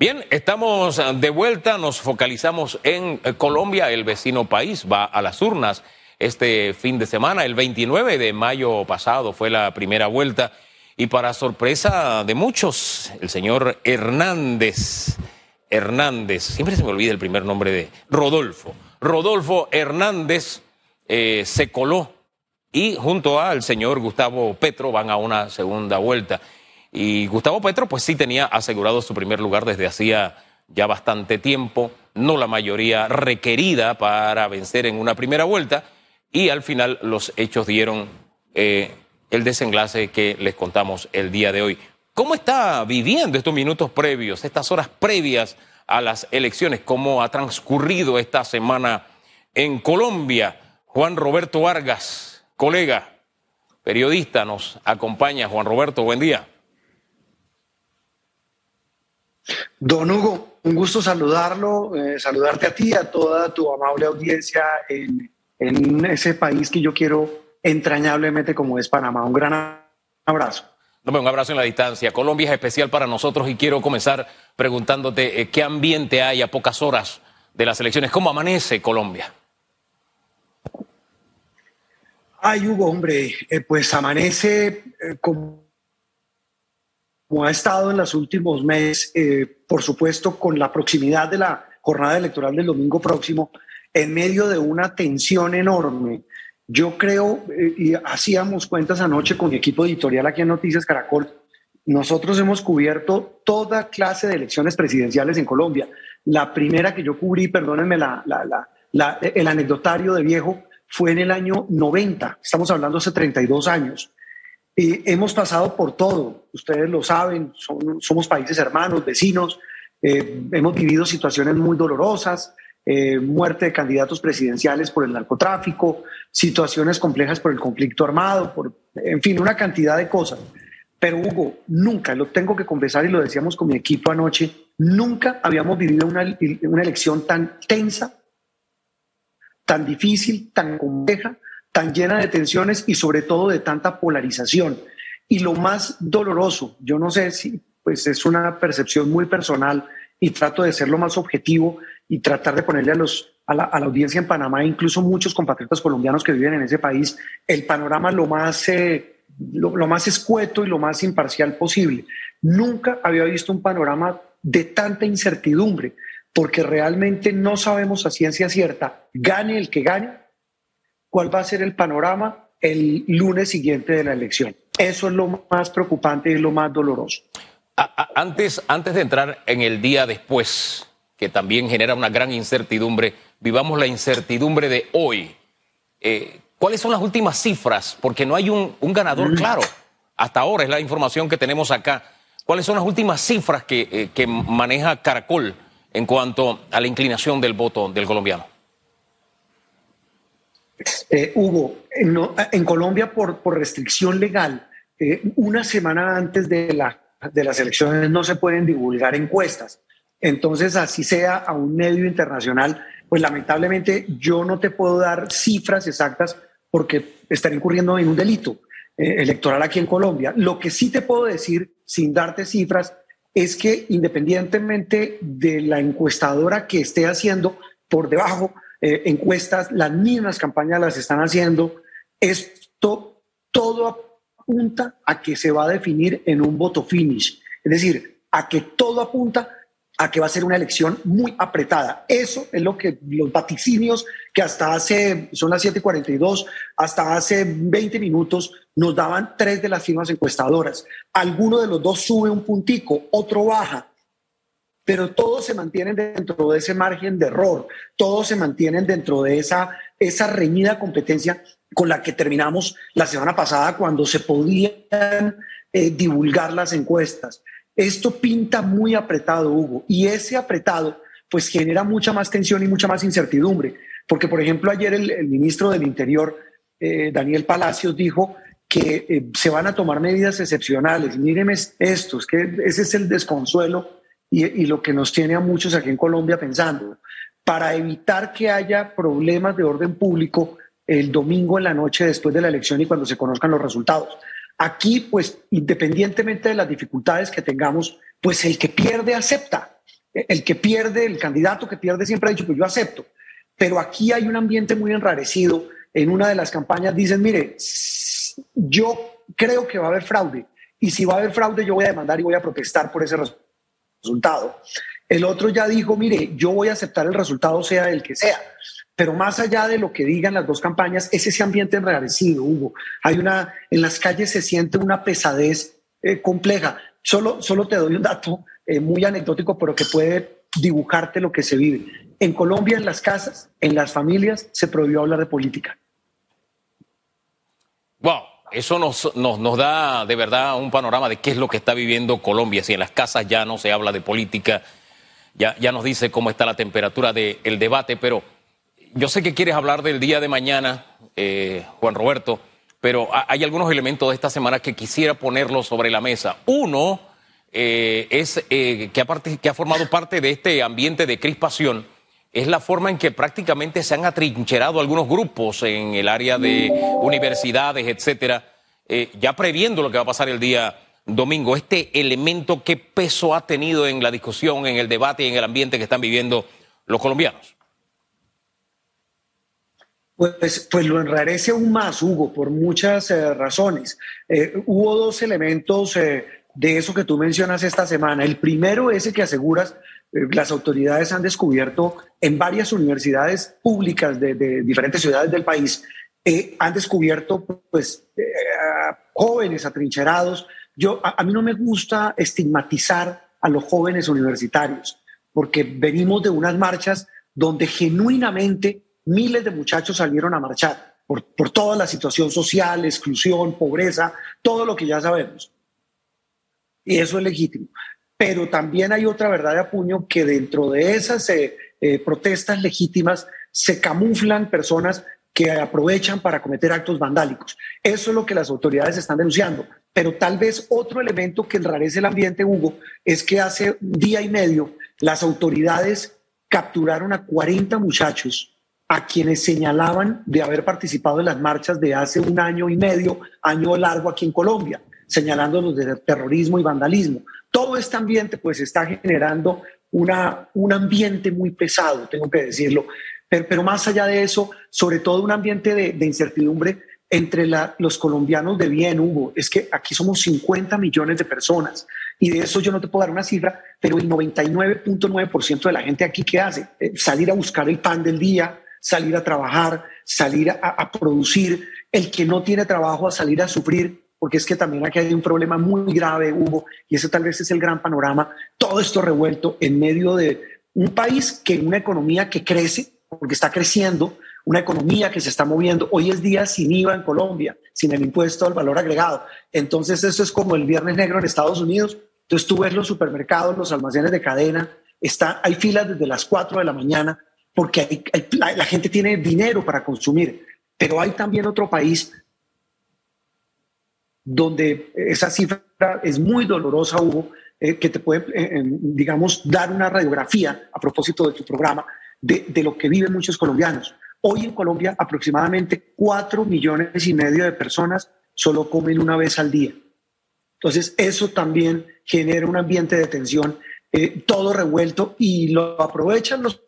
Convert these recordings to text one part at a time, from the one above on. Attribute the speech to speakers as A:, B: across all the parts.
A: Bien, estamos de vuelta, nos focalizamos en eh, Colombia, el vecino país va a las urnas este fin de semana, el 29 de mayo pasado fue la primera vuelta. Y para sorpresa de muchos, el señor Hernández, Hernández, siempre se me olvida el primer nombre de Rodolfo, Rodolfo Hernández eh, se coló y junto al señor Gustavo Petro van a una segunda vuelta. Y Gustavo Petro, pues sí tenía asegurado su primer lugar desde hacía ya bastante tiempo, no la mayoría requerida para vencer en una primera vuelta, y al final los hechos dieron eh, el desenlace que les contamos el día de hoy. ¿Cómo está viviendo estos minutos previos, estas horas previas a las elecciones? ¿Cómo ha transcurrido esta semana en Colombia? Juan Roberto Vargas, colega, periodista, nos acompaña. Juan Roberto, buen día.
B: Don Hugo, un gusto saludarlo, eh, saludarte a ti, a toda tu amable audiencia en, ese país que yo quiero entrañablemente como es Panamá. Un gran abrazo.
A: un abrazo en la distancia. Colombia es especial para nosotros y quiero comenzar preguntándote eh, qué ambiente hay a pocas horas de las elecciones. ¿Cómo amanece Colombia?
B: Ay, Hugo, hombre, eh, pues amanece como como ha estado en los últimos meses, eh, por supuesto con la proximidad de la jornada electoral del domingo próximo, en medio de una tensión enorme. Yo creo, eh, y hacíamos cuentas anoche con mi equipo editorial aquí en Noticias Caracol, nosotros hemos cubierto toda clase de elecciones presidenciales en Colombia. La primera que yo cubrí, perdónenme la, el anecdotario de viejo, fue en el año 90, estamos hablando hace 32 años hemos pasado por todo, ustedes lo saben, somos países hermanos, vecinos, eh, hemos vivido situaciones muy dolorosas, eh, muerte de candidatos presidenciales por el narcotráfico, situaciones complejas por el conflicto armado, por, en fin, una cantidad de cosas. Pero Hugo, nunca, lo tengo que confesar y lo decíamos con mi equipo anoche, nunca habíamos vivido una, una elección tan tensa, tan difícil, tan compleja, tan llena de tensiones y sobre todo de tanta polarización. Y lo más doloroso, yo no sé si pues es una percepción muy personal y trato de ser lo más objetivo y tratar de ponerle a, los, a, la, audiencia en Panamá, incluso muchos compatriotas colombianos que viven en ese país, el panorama lo más, eh, lo, lo más escueto y lo más imparcial posible. Nunca había visto un panorama de tanta incertidumbre, porque realmente no sabemos a ciencia cierta, gane el que gane, cuál va a ser el panorama el lunes siguiente de la elección. Eso es lo más preocupante y lo más doloroso.
A: Antes, antes de entrar en el día después, que también genera una gran incertidumbre, vivamos la incertidumbre de hoy. Eh, ¿Cuáles son las últimas cifras? Porque no hay un, ganador mm. claro. Hasta ahora es la información que tenemos acá. ¿Cuáles son las últimas cifras que, eh, que maneja Caracol en cuanto a la inclinación del voto del colombiano?
B: Eh, Hugo, en, Colombia por, por, restricción legal, eh, una semana antes de, la, de las elecciones no se pueden divulgar encuestas. Entonces, así sea a un medio internacional, pues lamentablemente yo no te puedo dar cifras exactas porque estaría incurriendo en un delito eh, electoral aquí en Colombia. Lo que sí te puedo decir, sin darte cifras, es que independientemente de la encuestadora que esté haciendo por debajo, eh, encuestas, las mismas campañas las están haciendo. Esto todo apunta a que se va a definir en un voto finish, es decir, a que todo apunta a que va a ser una elección muy apretada. Eso es lo que los vaticinios que hasta hace, son las 7:42, hasta hace 20 minutos nos daban tres de las firmas encuestadoras. Alguno de los dos sube un puntico, otro baja pero todos se mantienen dentro de ese margen de error, todos se mantienen dentro de esa, esa reñida competencia con la que terminamos la semana pasada cuando se podían eh, divulgar las encuestas. Esto pinta muy apretado, Hugo, y ese apretado pues genera mucha más tensión y mucha más incertidumbre, porque por ejemplo ayer el, ministro del Interior, eh, Daniel Palacios, dijo que eh, se van a tomar medidas excepcionales. Mírenme esto, es que ese es el desconsuelo y, lo que nos tiene a muchos aquí en Colombia pensando, para evitar que haya problemas de orden público el domingo en la noche después de la elección y cuando se conozcan los resultados. Aquí, pues, independientemente de las dificultades que tengamos, pues el que pierde acepta. el que pierde, el candidato que pierde siempre ha dicho, pues yo acepto. Pero aquí hay un ambiente muy enrarecido. En una de las campañas dicen, mire, yo creo que va a haber fraude. Y si va a haber fraude, yo voy a demandar y voy a protestar por ese resultado. El otro ya dijo, mire, yo voy a aceptar el resultado sea el que sea. Pero más allá de lo que digan las dos campañas, es ese ambiente enrarecido, Hugo. Hay una, en las calles se siente una pesadez eh, compleja. Solo, solo te doy un dato eh, muy anecdótico, pero que puede dibujarte lo que se vive. En Colombia, en las casas, en las familias, se prohibió hablar de política.
A: Wow, eso nos, nos, da de verdad un panorama de qué es lo que está viviendo Colombia. Si en las casas ya no se habla de política, ya, ya nos dice cómo está la temperatura del debate, pero yo sé que quieres hablar del día de mañana, eh, Juan Roberto, pero hay algunos elementos de esta semana que quisiera ponerlos sobre la mesa. Uno, eh, es eh, que, que ha formado parte de este ambiente de crispación es la forma en que prácticamente se han atrincherado algunos grupos en el área de universidades, etcétera, eh, ya previendo lo que va a pasar el día domingo. Este elemento, ¿qué peso ha tenido en la discusión, en el debate y en el ambiente que están viviendo los colombianos?
B: Pues, pues lo enrarece aún más, Hugo, por muchas razones. hubo dos elementos de eso que tú mencionas esta semana. El primero es el que aseguras, eh, las autoridades han descubierto en varias universidades públicas de, diferentes ciudades del país, eh, han descubierto pues eh, jóvenes atrincherados. Yo, a, mí no me gusta estigmatizar a los jóvenes universitarios, porque venimos de unas marchas donde genuinamente miles de muchachos salieron a marchar por toda la situación social, exclusión, pobreza, todo lo que ya sabemos y eso es legítimo. Pero también hay otra verdad de apuño que dentro de esas eh, eh, protestas legítimas se camuflan personas que aprovechan para cometer actos vandálicos. Eso es lo que las autoridades están denunciando. Pero tal vez otro elemento que enrarece el ambiente, Hugo, es que hace día y medio las autoridades capturaron a 40 muchachos a quienes señalaban de haber participado en las marchas de hace un año y medio, año largo aquí en Colombia señalándolos de terrorismo y vandalismo. Todo este ambiente pues está generando una, un ambiente muy pesado, tengo que decirlo, pero, pero más allá de eso, sobre todo un ambiente de, de incertidumbre entre la, los colombianos de bien, Hugo. Es que aquí somos 50 millones de personas y de eso yo no te puedo dar una cifra, pero el 99.9% de la gente aquí, ¿qué hace? Eh, salir a buscar el pan del día, salir a trabajar, salir a, a producir, el que no tiene trabajo a salir a sufrir porque es que también aquí hay un problema muy grave, Hugo, y ese tal vez es el gran panorama, todo esto revuelto en medio de un país que una economía que crece, porque está creciendo, una economía que se está moviendo. Hoy es día sin IVA en Colombia, sin el impuesto al valor agregado. Entonces eso es como el viernes negro en Estados Unidos. Entonces tú ves los supermercados, los almacenes de cadena, está, hay filas desde las 4 de la mañana porque la gente tiene dinero para consumir. Pero hay también otro país donde esa cifra es muy dolorosa, Hugo, eh, que te puede, eh, digamos, dar una radiografía a propósito de tu programa de, de, lo que viven muchos colombianos. Hoy en Colombia aproximadamente 4 millones y medio de personas solo comen una vez al día. Entonces, eso también genera un ambiente de tensión, eh, todo revuelto, y lo aprovechan los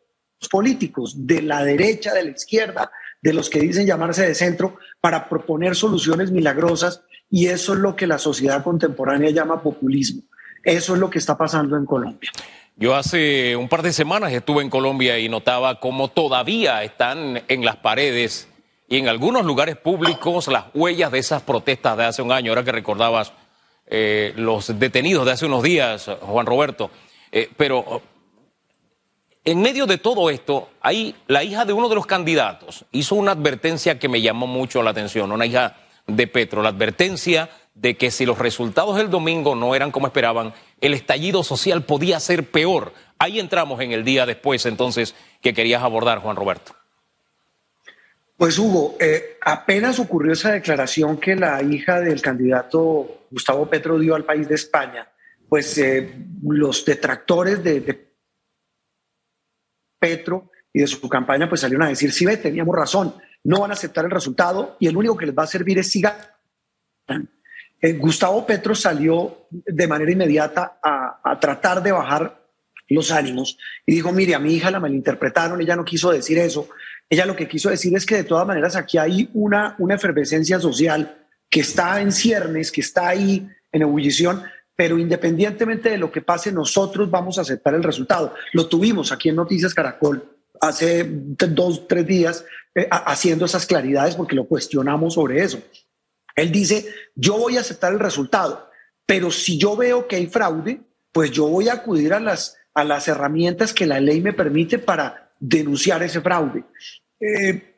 B: políticos de la derecha, de la izquierda, de los que dicen llamarse de centro, para proponer soluciones milagrosas y eso es lo que la sociedad contemporánea llama populismo. Eso es lo que está pasando en Colombia.
A: Yo hace un par de semanas estuve en Colombia y notaba cómo todavía están en las paredes y en algunos lugares públicos las huellas de esas protestas de hace un año. Ahora que recordabas eh, los detenidos de hace unos días, Juan Roberto. Eh, pero en medio de todo esto, ahí la hija de uno de los candidatos hizo una advertencia que me llamó mucho la atención, una hija de Petro, la advertencia de que si los resultados del domingo no eran como esperaban, el estallido social podía ser peor. Ahí entramos en el día después, entonces, que querías abordar, Juan Roberto.
B: Pues Hugo, eh, apenas ocurrió esa declaración que la hija del candidato Gustavo Petro dio al país de España, pues eh, los detractores de, Petro y de su campaña pues salieron a decir, sí, ve, teníamos razón, no van a aceptar el resultado y el único que les va a servir es sigan. Eh, Gustavo Petro salió de manera inmediata a, tratar de bajar los ánimos y dijo, mire, a mi hija la malinterpretaron, ella no quiso decir eso. Ella lo que quiso decir es que de todas maneras aquí hay una, una efervescencia social que está en ciernes, que está ahí en ebullición, pero independientemente de lo que pase, nosotros vamos a aceptar el resultado. Lo tuvimos aquí en Noticias Caracol hace dos, tres días eh, haciendo esas claridades porque lo cuestionamos sobre eso. Él dice, yo voy a aceptar el resultado, pero si yo veo que hay fraude, pues yo voy a acudir a las, a las herramientas que la ley me permite para denunciar ese fraude. Eh,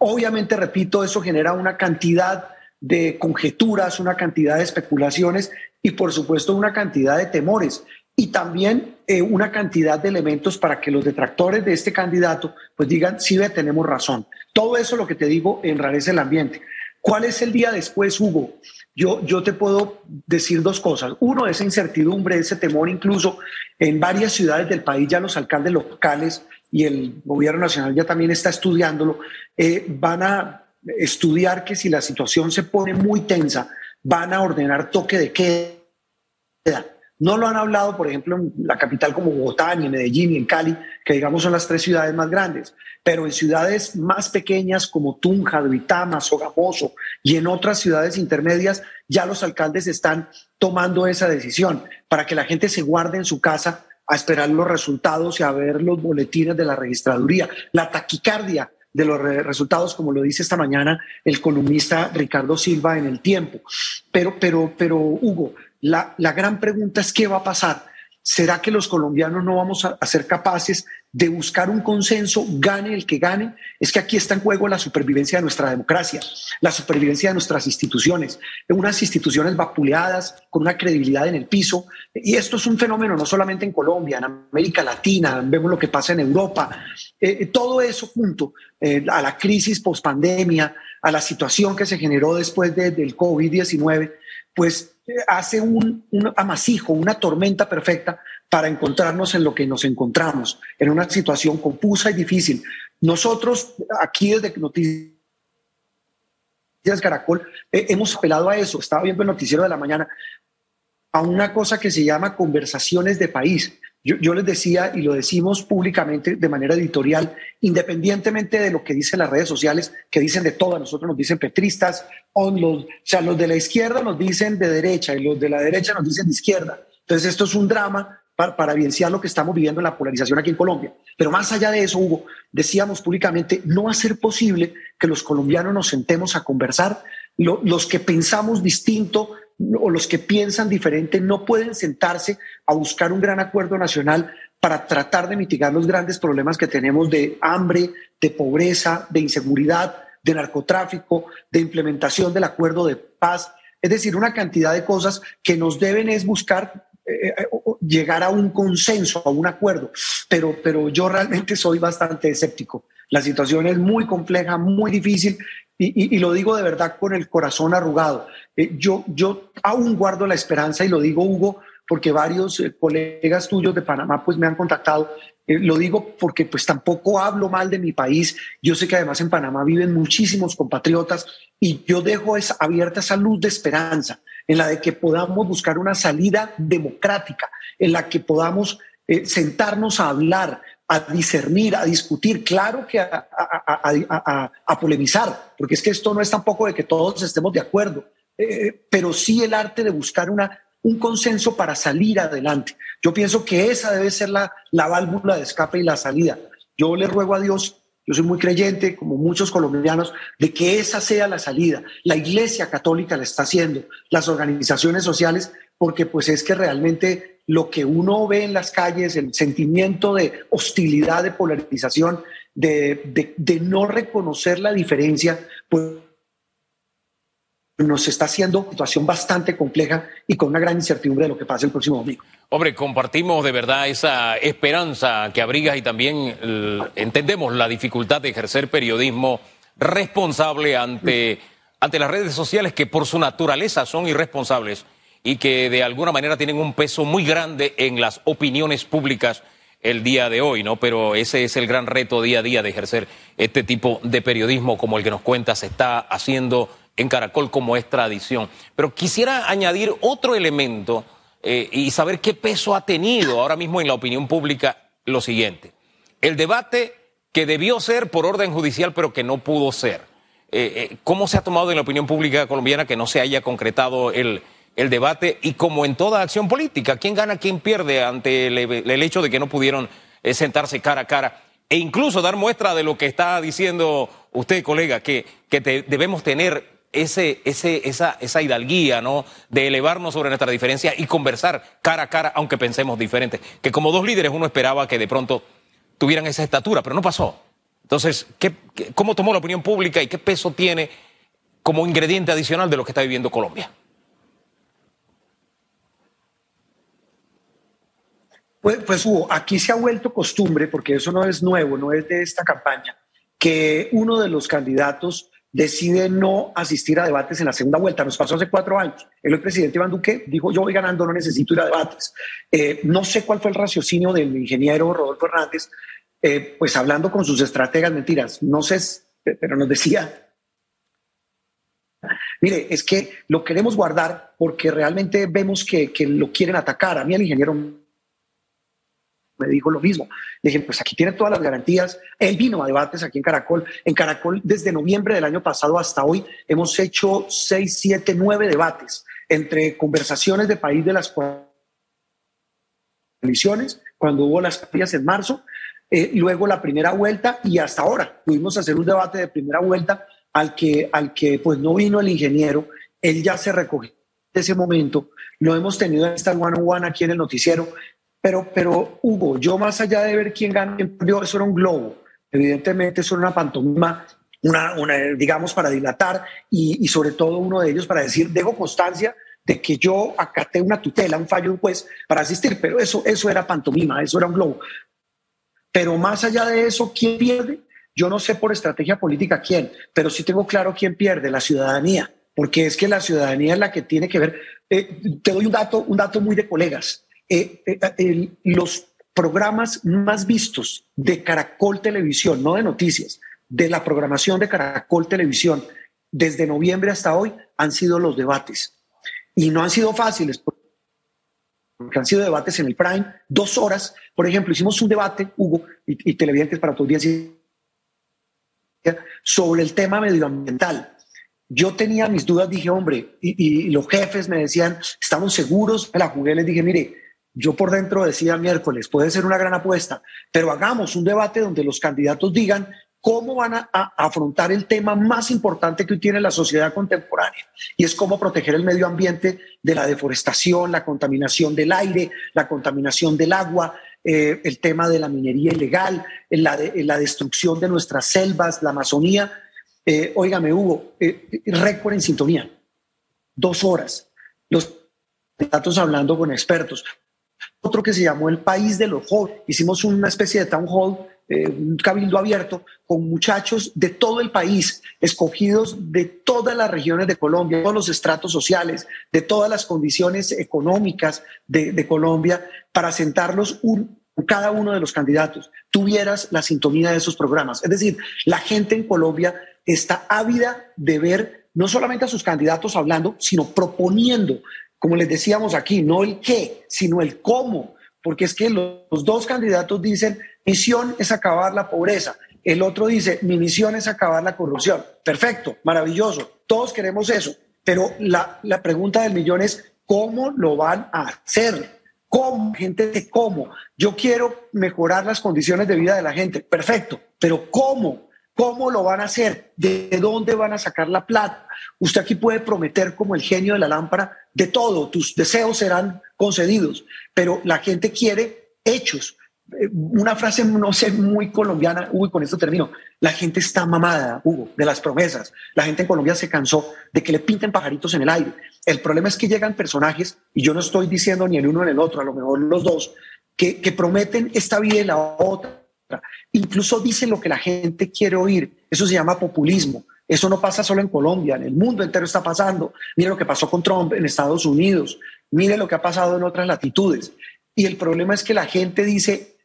B: obviamente, repito, eso genera una cantidad de conjeturas, una cantidad de especulaciones y por supuesto una cantidad de temores y también eh, una cantidad de elementos para que los detractores de este candidato pues digan, sí, tenemos razón. Todo eso lo que te digo enrarece el ambiente. ¿Cuál es el día después, Hugo? Yo, yo te puedo decir dos cosas. Uno, esa incertidumbre, ese temor, incluso en varias ciudades del país ya los alcaldes locales y el gobierno nacional ya también está estudiándolo, eh, van a estudiar que si la situación se pone muy tensa, van a ordenar toque de queda. No lo han hablado, por ejemplo, en la capital como Bogotá, ni en Medellín, ni en Cali, que digamos son las tres ciudades más grandes, pero en ciudades más pequeñas como Tunja, Duitama, Sogamoso y en otras ciudades intermedias, ya los alcaldes están tomando esa decisión para que la gente se guarde en su casa a esperar los resultados y a ver los boletines de la registraduría. La taquicardia de los resultados, como lo dice esta mañana el columnista Ricardo Silva en el tiempo. Pero, pero, pero, Hugo, la, la gran pregunta es qué va a pasar. ¿Será que los colombianos no vamos a, ser capaces de buscar un consenso, gane el que gane? Es que aquí está en juego la supervivencia de nuestra democracia, la supervivencia de nuestras instituciones, unas instituciones vapuleadas, con una credibilidad en el piso. Y esto es un fenómeno no solamente en Colombia, en América Latina, vemos lo que pasa en Europa. Eh, todo eso junto eh, a la crisis post-pandemia, a la situación que se generó después del COVID-19, pues hace un, amasijo, una tormenta perfecta para encontrarnos en lo que nos encontramos, en una situación confusa y difícil. Nosotros aquí desde Noticias Caracol eh, hemos apelado a eso, estaba viendo el noticiero de la mañana, a una cosa que se llama conversaciones de país. Yo, les decía, y lo decimos públicamente de manera editorial, independientemente de lo que dicen las redes sociales, que dicen de todo, nosotros nos dicen petristas, o, los, sea, los de la izquierda nos dicen de derecha y los de la derecha nos dicen de izquierda. Entonces, esto es un drama para, para evidenciar lo que estamos viviendo en la polarización aquí en Colombia. Pero más allá de eso, Hugo, decíamos públicamente, no va a ser posible que los colombianos nos sentemos a conversar. los que pensamos distinto o los que piensan diferente no pueden sentarse a buscar un gran acuerdo nacional para tratar de mitigar los grandes problemas que tenemos de hambre, de pobreza, de inseguridad, de narcotráfico, de implementación del acuerdo de paz. Es decir, una cantidad de cosas que nos deben es buscar eh, eh, llegar a un consenso, a un acuerdo. Pero, pero yo realmente soy bastante escéptico. La situación es muy compleja, muy difícil y, lo digo de verdad con el corazón arrugado. Eh, yo, yo aún guardo la esperanza y lo digo, Hugo, porque varios eh, colegas tuyos de Panamá pues me han contactado. Eh, lo digo porque pues tampoco hablo mal de mi país. Yo sé que además en Panamá viven muchísimos compatriotas y yo dejo esa, abierta esa luz de esperanza en la de que podamos buscar una salida democrática, en la que podamos sentarnos a hablar, a discernir, a discutir, claro que a, polemizar, porque es que esto no es tampoco de que todos estemos de acuerdo, eh, pero sí el arte de buscar una, un consenso para salir adelante. Yo pienso que esa debe ser la, la válvula de escape y la salida. Yo le ruego a Dios, yo soy muy creyente, como muchos colombianos, de que esa sea la salida. La Iglesia Católica la está haciendo, las organizaciones sociales, porque pues es que realmente lo que uno ve en las calles, el sentimiento de hostilidad, de polarización, de, no reconocer la diferencia, pues nos está haciendo una situación bastante compleja y con una gran incertidumbre de lo que pasa el próximo domingo.
A: Hombre, compartimos de verdad esa esperanza que abrigas y también entendemos la dificultad de ejercer periodismo responsable ante, ante las redes sociales que por su naturaleza son irresponsables y que de alguna manera tienen un peso muy grande en las opiniones públicas el día de hoy, ¿no? Pero ese es el gran reto día a día de ejercer este tipo de periodismo como el que nos cuenta se está haciendo en Caracol como es tradición. Pero quisiera añadir otro elemento eh, y saber qué peso ha tenido ahora mismo en la opinión pública lo siguiente. El debate que debió ser por orden judicial, pero que no pudo ser. Eh, ¿Cómo se ha tomado en la opinión pública colombiana que no se haya concretado el, el debate? Y como en toda acción política, ¿quién gana, quién pierde ante el, hecho de que no pudieron sentarse cara a cara? E incluso dar muestra de lo que está diciendo usted, colega, que, que debemos tener ese, ese, esa, esa hidalguía, ¿no? De elevarnos sobre nuestra diferencia y conversar cara a cara, aunque pensemos diferente. Que como dos líderes uno esperaba que de pronto tuvieran esa estatura, pero no pasó. Entonces, ¿qué, cómo tomó la opinión pública y qué peso tiene como ingrediente adicional de lo que está viviendo Colombia?
B: Pues, pues Hugo, aquí se ha vuelto costumbre, porque eso no es nuevo, no es de esta campaña, que uno de los candidatos decide no asistir a debates en la segunda vuelta. Nos pasó hace cuatro años. El presidente Iván Duque dijo, yo voy ganando, no necesito ir a debates. Eh, no sé cuál fue el raciocinio del ingeniero Rodolfo Hernández, eh, pues hablando con sus estrategas, mentiras, no sé, pero nos decía, mire, es que lo queremos guardar porque realmente vemos que, que lo quieren atacar. A mí el ingeniero me dijo lo mismo. Le dije, pues aquí tiene todas las garantías. Él vino a debates aquí en Caracol. En Caracol, desde noviembre del año pasado hasta hoy, hemos hecho seis, siete, nueve debates entre conversaciones de país de las coaliciones, cuando hubo las partidas en marzo, eh, luego la primera vuelta y hasta ahora pudimos hacer un debate de primera vuelta al que, al que pues no vino el ingeniero. Él ya se recogió en ese momento. Lo hemos tenido en esta one on one aquí en el noticiero pero, pero Hugo, yo más allá de ver quién gana, eso era un globo. Evidentemente, eso era una pantomima, una, digamos, para dilatar y, y, sobre todo uno de ellos para decir, dejo constancia de que yo acaté una tutela, un fallo de un juez para asistir, pero eso, eso era pantomima, eso era un globo. Pero más allá de eso, ¿quién pierde? Yo no sé por estrategia política quién, pero sí tengo claro quién pierde, la ciudadanía, porque es que la ciudadanía es la que tiene que ver. Eh, te doy un dato, un dato muy de colegas. Eh, eh, los programas más vistos de Caracol Televisión, no de noticias, de la programación de Caracol Televisión desde noviembre hasta hoy han sido los debates. Y no han sido fáciles, porque han sido debates en el Prime, dos horas. Por ejemplo, hicimos un debate, Hugo, y, televidentes para los días, sobre el tema medioambiental. Yo tenía mis dudas, dije, hombre, y, y los jefes me decían, estamos seguros, la jugué, les dije, mire, yo por dentro decía miércoles, puede ser una gran apuesta, pero hagamos un debate donde los candidatos digan cómo van a, afrontar el tema más importante que tiene la sociedad contemporánea, y es cómo proteger el medio ambiente de la deforestación, la contaminación del aire, la contaminación del agua, eh, el tema de la minería ilegal, la, la destrucción de nuestras selvas, la Amazonía. Eh, Hugo, eh, récord en sintonía, dos horas. Los datos hablando con expertos otro que se llamó El País de los Jóvenes. Hicimos una especie de town hall, eh, un cabildo abierto con muchachos de todo el país, escogidos de todas las regiones de Colombia, todos los estratos sociales, de todas las condiciones económicas de, Colombia, para sentarlos un, cada uno de los candidatos tuvieras la sintonía de esos programas. Es decir, la gente en Colombia está ávida de ver no solamente a sus candidatos hablando, sino proponiendo como les decíamos aquí, no el qué, sino el cómo, porque es que los, dos candidatos dicen, misión es acabar la pobreza, el otro dice, mi misión es acabar la corrupción. Perfecto, maravilloso, todos queremos eso, pero la, la pregunta del millón es, ¿cómo lo van a hacer? ¿Cómo? Gente de cómo. Yo quiero mejorar las condiciones de vida de la gente. Perfecto, pero ¿cómo? ¿Cómo lo van a hacer? ¿De dónde van a sacar la plata? Usted aquí puede prometer como el genio de la lámpara de todo, tus deseos serán concedidos, pero la gente quiere hechos. Eh, una frase, no sé, muy colombiana, Hugo, y con esto termino. La gente está mamada, Hugo, de las promesas. La gente en Colombia se cansó de que le pinten pajaritos en el aire. El problema es que llegan personajes, y yo no estoy diciendo ni el uno ni el otro, a lo mejor los dos, que, que prometen esta vida y la otra Incluso dicen lo que la gente quiere oír. Eso se llama populismo. Eso no pasa solo en Colombia, en el mundo entero está pasando. Mire lo que pasó con Trump en Estados Unidos. Mire lo que ha pasado en otras latitudes. Y el problema es que la gente dice,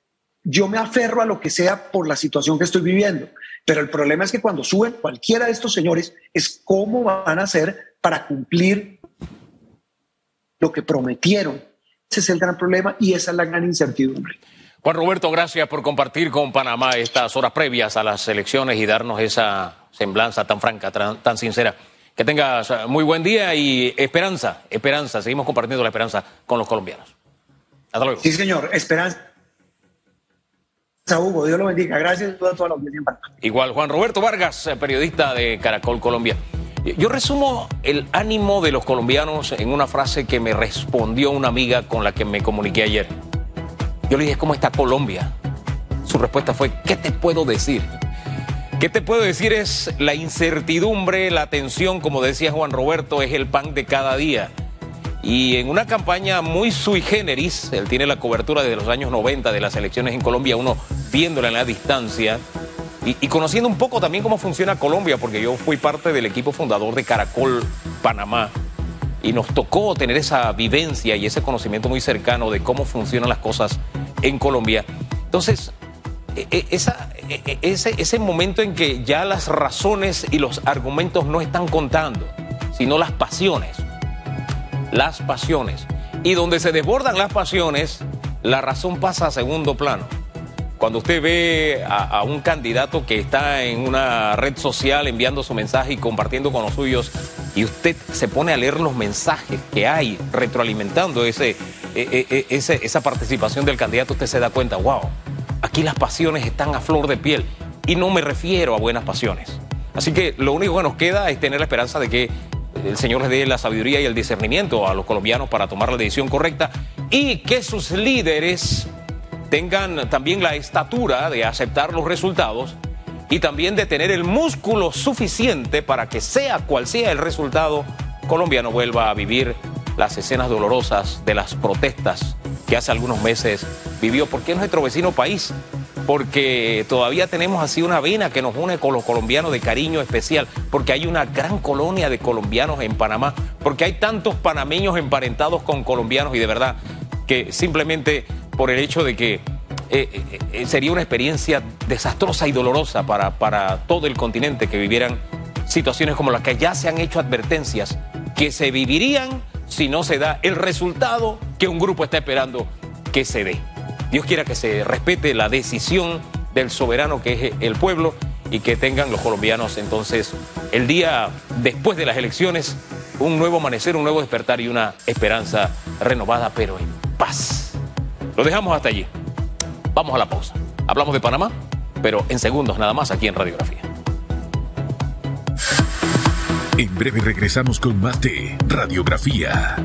B: yo me aferro a lo que sea por la situación que estoy viviendo. Pero el problema es que cuando suben cualquiera de estos señores es cómo van a hacer para cumplir lo que prometieron es el gran problema y esa es la gran incertidumbre.
A: Juan Roberto, gracias por compartir con Panamá estas horas previas a las elecciones y darnos esa semblanza tan franca, tan, sincera. Que tengas muy buen día y esperanza, esperanza. Seguimos compartiendo la esperanza con los colombianos.
B: Hasta luego. Sí, señor, esperanza. Hugo, Dios lo bendiga. Gracias a toda la audiencia
A: Igual, Juan Roberto Vargas, periodista de Caracol Colombia. Yo resumo el ánimo de los colombianos en una frase que me respondió una amiga con la que me comuniqué ayer. Yo le dije, ¿cómo está Colombia? Su respuesta fue, ¿qué te puedo decir? ¿Qué te puedo decir? Es la incertidumbre, la tensión, como decía Juan Roberto, es el pan de cada día. Y en una campaña muy sui generis, él tiene la cobertura desde los años 90 de las elecciones en Colombia, uno viéndola en la distancia, y, conociendo un poco también cómo funciona Colombia, porque yo fui parte del equipo fundador de Caracol Panamá y nos tocó tener esa vivencia y ese conocimiento muy cercano de cómo funcionan las cosas en Colombia. Entonces, e, e, esa, e, ese, ese momento en que ya las razones y los argumentos no están contando, sino las pasiones. Las pasiones. Y donde se desbordan las pasiones, la razón pasa a segundo plano. Cuando usted ve a, un candidato que está en una red social enviando su mensaje y compartiendo con los suyos, y usted se pone a leer los mensajes que hay retroalimentando ese, e, e, e, esa participación del candidato, usted se da cuenta, wow, aquí las pasiones están a flor de piel. Y no me refiero a buenas pasiones. Así que lo único que nos queda es tener la esperanza de que el Señor les dé la sabiduría y el discernimiento a los colombianos para tomar la decisión correcta y que sus líderes tengan también la estatura de aceptar los resultados y también de tener el músculo suficiente para que sea cual sea el resultado, Colombia no vuelva a vivir las escenas dolorosas de las protestas que hace algunos meses vivió. porque es nuestro vecino país? Porque todavía tenemos así una vena que nos une con los colombianos de cariño especial, porque hay una gran colonia de colombianos en Panamá, porque hay tantos panameños emparentados con colombianos y de verdad que simplemente por el hecho de que eh, eh, sería una experiencia desastrosa y dolorosa para, para todo el continente que vivieran situaciones como las que ya se han hecho advertencias que se vivirían si no se da el resultado que un grupo está esperando que se dé. Dios quiera que se respete la decisión del soberano que es el pueblo y que tengan los colombianos entonces el día después de las elecciones un nuevo amanecer, un nuevo despertar y una esperanza renovada, pero en paz. Lo dejamos hasta allí. Vamos a la pausa. Hablamos de Panamá, pero en segundos nada más aquí en Radiografía.
C: En breve regresamos con más de Radiografía.